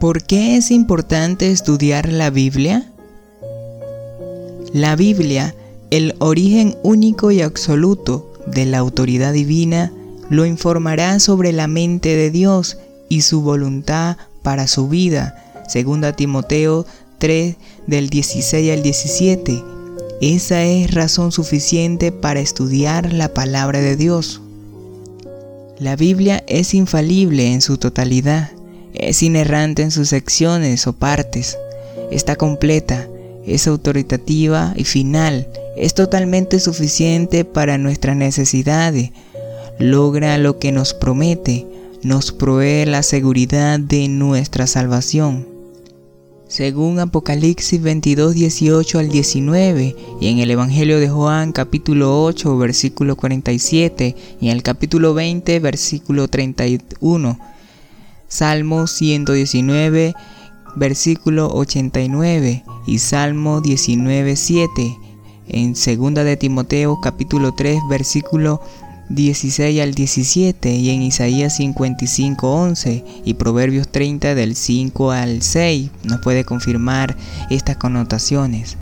¿Por qué es importante estudiar la Biblia? La Biblia, el origen único y absoluto de la autoridad divina, lo informará sobre la mente de Dios y su voluntad para su vida. Segunda Timoteo 3 del 16 al 17. Esa es razón suficiente para estudiar la palabra de Dios. La Biblia es infalible en su totalidad es inerrante en sus secciones o partes, está completa, es autoritativa y final, es totalmente suficiente para nuestras necesidades, logra lo que nos promete, nos provee la seguridad de nuestra salvación. Según Apocalipsis 22, 18 al 19 y en el Evangelio de Juan capítulo 8 versículo 47 y en el capítulo 20 versículo 31, Salmo 119, versículo 89 y Salmo 19, 7. En 2 de Timoteo capítulo 3, versículo 16 al 17 y en Isaías 55, 11 y Proverbios 30 del 5 al 6 nos puede confirmar estas connotaciones.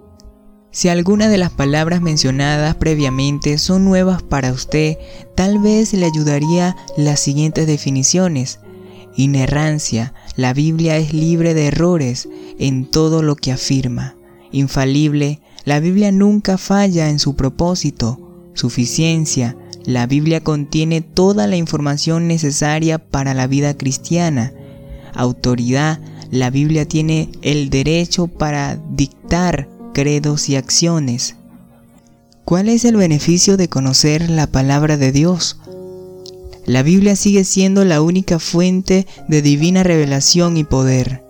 Si alguna de las palabras mencionadas previamente son nuevas para usted, tal vez le ayudaría las siguientes definiciones. Inerrancia. La Biblia es libre de errores en todo lo que afirma. Infalible. La Biblia nunca falla en su propósito. Suficiencia. La Biblia contiene toda la información necesaria para la vida cristiana. Autoridad. La Biblia tiene el derecho para dictar credos y acciones. ¿Cuál es el beneficio de conocer la palabra de Dios? La Biblia sigue siendo la única fuente de divina revelación y poder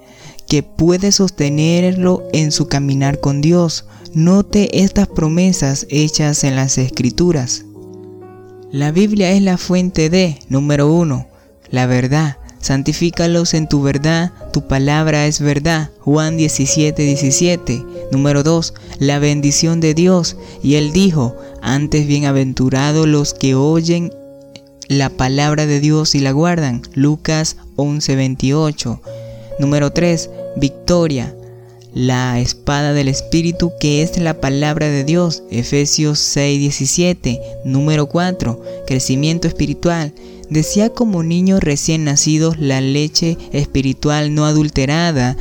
que puede sostenerlo en su caminar con Dios. Note estas promesas hechas en las escrituras. La Biblia es la fuente de, número uno, la verdad. Santifícalos en tu verdad, tu palabra es verdad. Juan 17, 17. Número 2. La bendición de Dios. Y él dijo, antes bienaventurados los que oyen la palabra de Dios y la guardan. Lucas 11:28. Número 3. Victoria. La espada del Espíritu que es la palabra de Dios. Efesios 6:17. Número 4. Crecimiento espiritual. Decía como niños recién nacidos la leche espiritual no adulterada,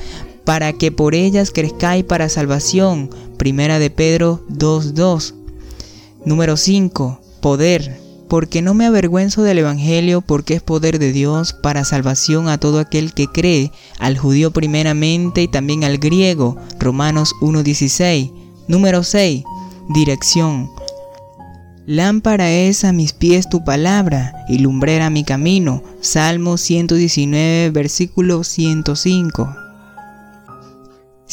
para que por ellas crezcáis para salvación. Primera de Pedro 2:2. Número 5. Poder porque no me avergüenzo del Evangelio, porque es poder de Dios para salvación a todo aquel que cree, al judío primeramente y también al griego. Romanos 1.16. Número 6. Dirección. Lámpara es a mis pies tu palabra y lumbrera mi camino. Salmo 119, versículo 105.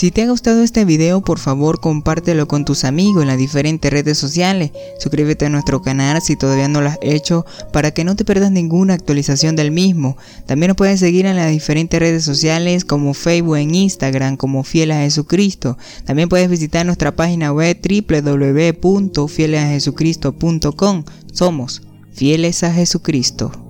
Si te ha gustado este video, por favor compártelo con tus amigos en las diferentes redes sociales. Suscríbete a nuestro canal si todavía no lo has hecho para que no te pierdas ninguna actualización del mismo. También nos puedes seguir en las diferentes redes sociales como Facebook e Instagram como Fieles a Jesucristo. También puedes visitar nuestra página web www.fielesajesucristo.com. Somos Fieles a Jesucristo.